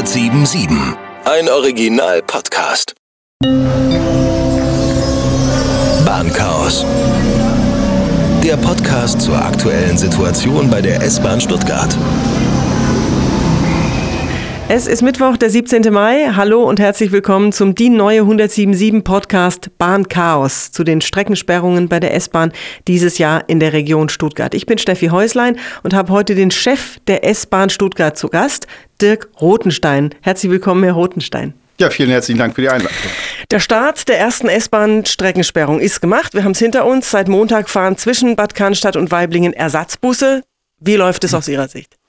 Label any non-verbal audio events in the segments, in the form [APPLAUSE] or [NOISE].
1077. Ein Original-Podcast. Bahnchaos. Der Podcast zur aktuellen Situation bei der S-Bahn Stuttgart. Es ist Mittwoch, der 17. Mai. Hallo und herzlich willkommen zum DIN Neue 177 Podcast Bahnchaos zu den Streckensperrungen bei der S-Bahn dieses Jahr in der Region Stuttgart. Ich bin Steffi Häuslein und habe heute den Chef der S-Bahn Stuttgart zu Gast, Dirk Rotenstein. Herzlich willkommen, Herr Rotenstein. Ja, vielen herzlichen Dank für die Einladung. Der Start der ersten S-Bahn-Streckensperrung ist gemacht. Wir haben es hinter uns. Seit Montag fahren zwischen Bad Cannstatt und Weiblingen Ersatzbusse. Wie läuft es aus Ihrer Sicht?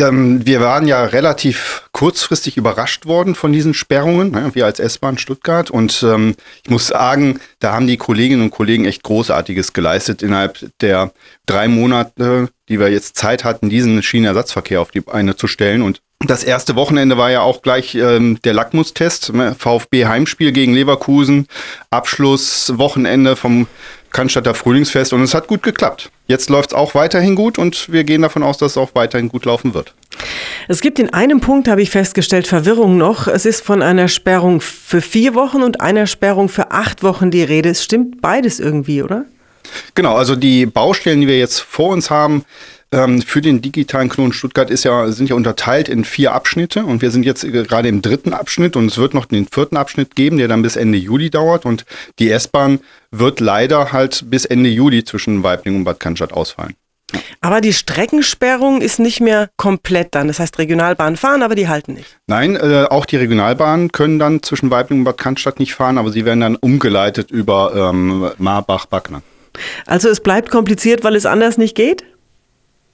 Ähm, wir waren ja relativ kurzfristig überrascht worden von diesen Sperrungen, ne, wir als S-Bahn Stuttgart. Und ähm, ich muss sagen, da haben die Kolleginnen und Kollegen echt Großartiges geleistet innerhalb der drei Monate, die wir jetzt Zeit hatten, diesen Schienenersatzverkehr auf die Beine zu stellen. Und das erste Wochenende war ja auch gleich ähm, der Lackmustest. Ne, VfB Heimspiel gegen Leverkusen, Abschlusswochenende vom Cannstatter Frühlingsfest und es hat gut geklappt. Jetzt läuft es auch weiterhin gut und wir gehen davon aus, dass es auch weiterhin gut laufen wird. Es gibt in einem Punkt, habe ich festgestellt, Verwirrung noch. Es ist von einer Sperrung für vier Wochen und einer Sperrung für acht Wochen die Rede. Es stimmt beides irgendwie, oder? Genau, also die Baustellen, die wir jetzt vor uns haben, ähm, für den digitalen Knoten Stuttgart ist ja, sind ja unterteilt in vier Abschnitte und wir sind jetzt gerade im dritten Abschnitt und es wird noch den vierten Abschnitt geben, der dann bis Ende Juli dauert und die S-Bahn wird leider halt bis Ende Juli zwischen Weibling und Bad Cannstatt ausfallen. Aber die Streckensperrung ist nicht mehr komplett dann. Das heißt, Regionalbahnen fahren, aber die halten nicht. Nein, äh, auch die Regionalbahnen können dann zwischen Weibling und Bad Cannstatt nicht fahren, aber sie werden dann umgeleitet über ähm, Marbach-Backner. Also es bleibt kompliziert, weil es anders nicht geht?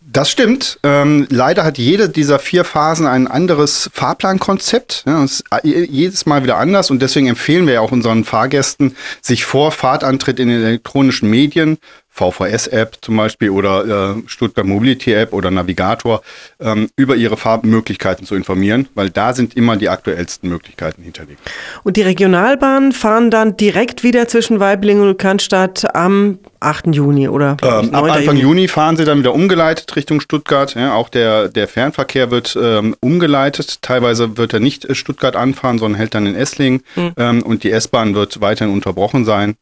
Das stimmt. Ähm, leider hat jede dieser vier Phasen ein anderes Fahrplankonzept. Ja, ist jedes Mal wieder anders und deswegen empfehlen wir ja auch unseren Fahrgästen, sich vor Fahrtantritt in den elektronischen Medien VVS-App zum Beispiel oder äh, Stuttgart Mobility-App oder Navigator ähm, über ihre Fahrmöglichkeiten zu informieren, weil da sind immer die aktuellsten Möglichkeiten hinterlegt. Und die Regionalbahnen fahren dann direkt wieder zwischen Weiblingen und Cannstatt am 8. Juni oder? Ähm, ab Anfang Juni. Juni fahren sie dann wieder umgeleitet Richtung Stuttgart. Ja, auch der, der Fernverkehr wird ähm, umgeleitet. Teilweise wird er nicht äh, Stuttgart anfahren, sondern hält dann in Esslingen. Mhm. Und die S-Bahn wird weiterhin unterbrochen sein.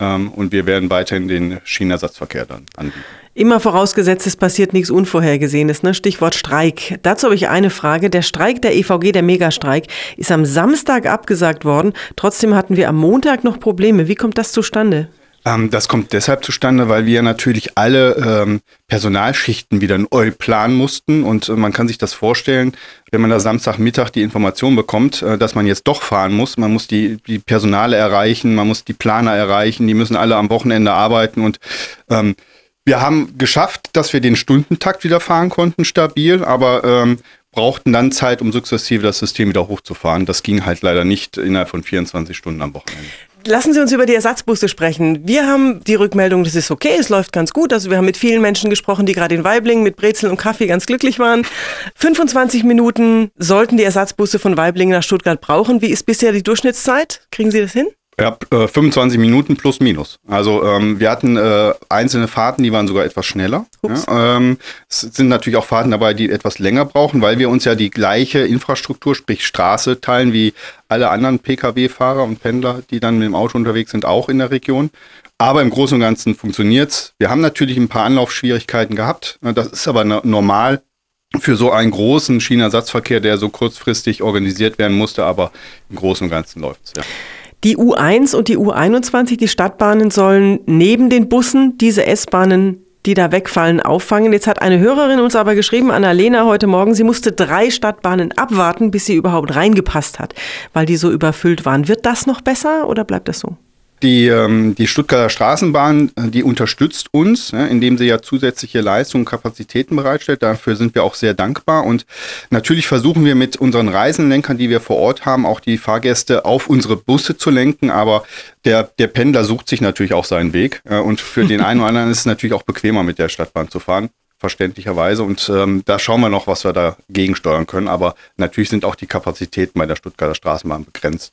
Ähm, und wir werden weiterhin den Schienenersatzverkehr dann anbieten. Immer vorausgesetzt, es passiert nichts Unvorhergesehenes, ne? Stichwort Streik. Dazu habe ich eine Frage. Der Streik der EVG, der Megastreik, ist am Samstag abgesagt worden. Trotzdem hatten wir am Montag noch Probleme. Wie kommt das zustande? Ähm, das kommt deshalb zustande, weil wir natürlich alle ähm, Personalschichten wieder neu planen mussten. Und äh, man kann sich das vorstellen, wenn man da Samstagmittag die Information bekommt, äh, dass man jetzt doch fahren muss. Man muss die, die Personale erreichen, man muss die Planer erreichen, die müssen alle am Wochenende arbeiten. Und ähm, wir haben geschafft, dass wir den Stundentakt wieder fahren konnten, stabil, aber ähm, brauchten dann Zeit, um sukzessive das System wieder hochzufahren. Das ging halt leider nicht innerhalb von 24 Stunden am Wochenende. Lassen Sie uns über die Ersatzbusse sprechen. Wir haben die Rückmeldung, das ist okay, es läuft ganz gut. Also wir haben mit vielen Menschen gesprochen, die gerade in Weiblingen mit Brezel und Kaffee ganz glücklich waren. 25 Minuten sollten die Ersatzbusse von Weiblingen nach Stuttgart brauchen. Wie ist bisher die Durchschnittszeit? Kriegen Sie das hin? Ja, äh, 25 Minuten plus minus. Also ähm, wir hatten äh, einzelne Fahrten, die waren sogar etwas schneller. Ja, ähm, es sind natürlich auch Fahrten dabei, die etwas länger brauchen, weil wir uns ja die gleiche Infrastruktur, sprich Straße, teilen wie alle anderen Pkw-Fahrer und Pendler, die dann mit dem Auto unterwegs sind, auch in der Region. Aber im Großen und Ganzen funktioniert's. Wir haben natürlich ein paar Anlaufschwierigkeiten gehabt. Das ist aber normal für so einen großen Schienenersatzverkehr, der so kurzfristig organisiert werden musste. Aber im Großen und Ganzen läuft's. Ja. Die U1 und die U21, die Stadtbahnen sollen neben den Bussen diese S-Bahnen die da wegfallen, auffangen. Jetzt hat eine Hörerin uns aber geschrieben, Annalena, heute Morgen, sie musste drei Stadtbahnen abwarten, bis sie überhaupt reingepasst hat, weil die so überfüllt waren. Wird das noch besser oder bleibt das so? Die, ähm, die Stuttgarter Straßenbahn, äh, die unterstützt uns, ja, indem sie ja zusätzliche Leistungen und Kapazitäten bereitstellt. Dafür sind wir auch sehr dankbar. Und natürlich versuchen wir mit unseren Reisenlenkern, die wir vor Ort haben, auch die Fahrgäste auf unsere Busse zu lenken. Aber der, der Pendler sucht sich natürlich auch seinen Weg. Äh, und für den einen oder anderen ist es natürlich auch bequemer, mit der Stadtbahn zu fahren verständlicherweise. Und ähm, da schauen wir noch, was wir dagegen steuern können. Aber natürlich sind auch die Kapazitäten bei der Stuttgarter Straßenbahn begrenzt.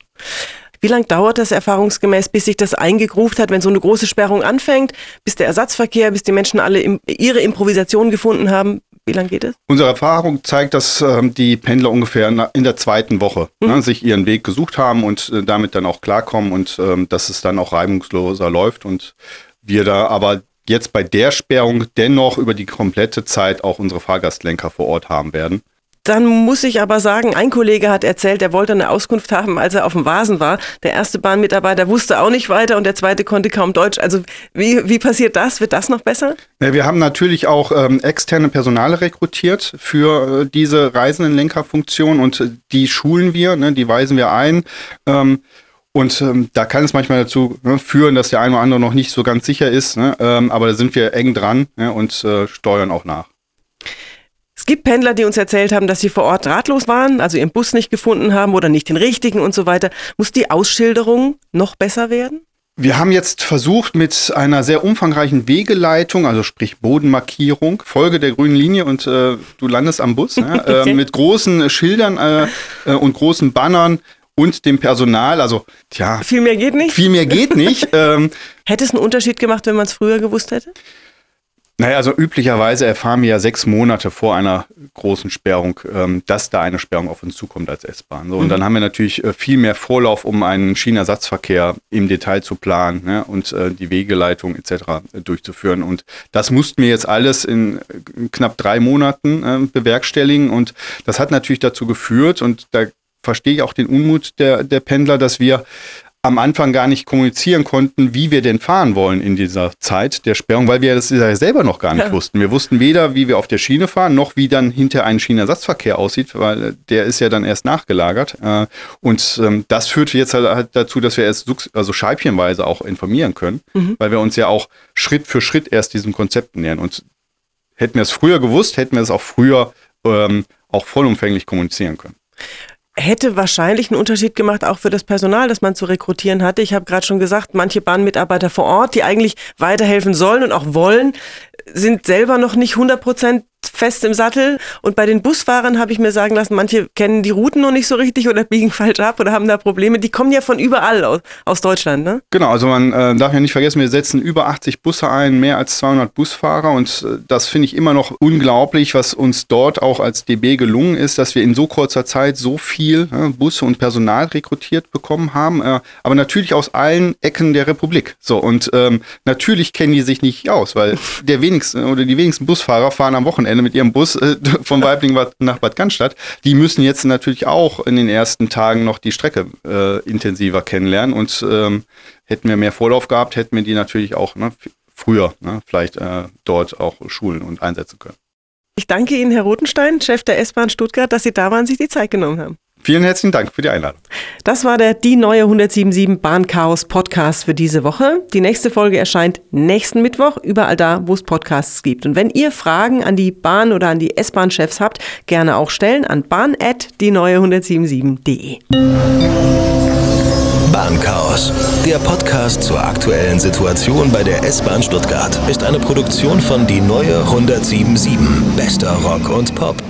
Wie lange dauert das erfahrungsgemäß, bis sich das eingegruft hat, wenn so eine große Sperrung anfängt, bis der Ersatzverkehr, bis die Menschen alle im, ihre Improvisation gefunden haben? Wie lange geht es? Unsere Erfahrung zeigt, dass ähm, die Pendler ungefähr in der zweiten Woche mhm. ne, sich ihren Weg gesucht haben und äh, damit dann auch klarkommen und ähm, dass es dann auch reibungsloser läuft und wir da aber jetzt bei der Sperrung dennoch über die komplette Zeit auch unsere Fahrgastlenker vor Ort haben werden. Dann muss ich aber sagen, ein Kollege hat erzählt, er wollte eine Auskunft haben, als er auf dem Vasen war. Der erste Bahnmitarbeiter wusste auch nicht weiter und der zweite konnte kaum Deutsch. Also wie, wie passiert das? Wird das noch besser? Ja, wir haben natürlich auch ähm, externe Personale rekrutiert für äh, diese Reisendenlenkerfunktion und äh, die schulen wir, ne, die weisen wir ein. Ähm, und ähm, da kann es manchmal dazu ne, führen, dass der eine oder andere noch nicht so ganz sicher ist. Ne? Ähm, aber da sind wir eng dran ne, und äh, steuern auch nach. Es gibt Pendler, die uns erzählt haben, dass sie vor Ort ratlos waren, also ihren Bus nicht gefunden haben oder nicht den richtigen und so weiter. Muss die Ausschilderung noch besser werden? Wir haben jetzt versucht mit einer sehr umfangreichen Wegeleitung, also sprich Bodenmarkierung, Folge der grünen Linie und äh, du landest am Bus, [LAUGHS] ja, äh, mit großen Schildern äh, äh, und großen Bannern und dem Personal. Also, tja. Viel mehr geht nicht? Viel mehr geht nicht. [LAUGHS] ähm, hätte es einen Unterschied gemacht, wenn man es früher gewusst hätte? Naja, also üblicherweise erfahren wir ja sechs Monate vor einer großen Sperrung, ähm, dass da eine Sperrung auf uns zukommt als S-Bahn. So, und mhm. dann haben wir natürlich äh, viel mehr Vorlauf, um einen Schienenersatzverkehr im Detail zu planen ne, und äh, die Wegeleitung etc. Äh, durchzuführen. Und das mussten wir jetzt alles in, in äh, knapp drei Monaten äh, bewerkstelligen. Und das hat natürlich dazu geführt, und da verstehe ich auch den Unmut der, der Pendler, dass wir am Anfang gar nicht kommunizieren konnten, wie wir denn fahren wollen in dieser Zeit der Sperrung, weil wir das ja selber noch gar nicht ja. wussten. Wir wussten weder, wie wir auf der Schiene fahren, noch wie dann hinter ein Schienenersatzverkehr aussieht, weil der ist ja dann erst nachgelagert. Äh, und ähm, das führte jetzt halt, halt dazu, dass wir erst also scheibchenweise auch informieren können, mhm. weil wir uns ja auch Schritt für Schritt erst diesem Konzept nähern. Und hätten wir es früher gewusst, hätten wir es auch früher ähm, auch vollumfänglich kommunizieren können hätte wahrscheinlich einen Unterschied gemacht, auch für das Personal, das man zu rekrutieren hatte. Ich habe gerade schon gesagt, manche Bahnmitarbeiter vor Ort, die eigentlich weiterhelfen sollen und auch wollen, sind selber noch nicht 100 Prozent fest im Sattel. Und bei den Busfahrern habe ich mir sagen lassen, manche kennen die Routen noch nicht so richtig oder [LAUGHS] biegen falsch ab oder haben da Probleme. Die kommen ja von überall aus, aus Deutschland, ne? Genau, also man äh, darf ja nicht vergessen, wir setzen über 80 Busse ein, mehr als 200 Busfahrer und äh, das finde ich immer noch unglaublich, was uns dort auch als DB gelungen ist, dass wir in so kurzer Zeit so viel äh, Busse und Personal rekrutiert bekommen haben, äh, aber natürlich aus allen Ecken der Republik. So und ähm, natürlich kennen die sich nicht aus, weil der wenigsten oder die wenigsten Busfahrer fahren am Wochenende mit ihrem Bus äh, [LAUGHS] von Weibling nach Bad Cannstatt, die müssen jetzt natürlich auch in den ersten Tagen noch die Strecke äh, intensiver kennenlernen. Und ähm, hätten wir mehr Vorlauf gehabt, hätten wir die natürlich auch ne, früher ne, vielleicht äh, dort auch schulen und einsetzen können. Ich danke Ihnen, Herr Rotenstein, Chef der S-Bahn Stuttgart, dass Sie da waren, sich die Zeit genommen haben. Vielen herzlichen Dank für die Einladung. Das war der Die Neue 177 Bahnchaos Podcast für diese Woche. Die nächste Folge erscheint nächsten Mittwoch, überall da, wo es Podcasts gibt. Und wenn ihr Fragen an die Bahn oder an die S-Bahn-Chefs habt, gerne auch stellen an bahn.die-neue177.de. Bahnchaos, der Podcast zur aktuellen Situation bei der S-Bahn Stuttgart, ist eine Produktion von Die Neue 177. Bester Rock und Pop.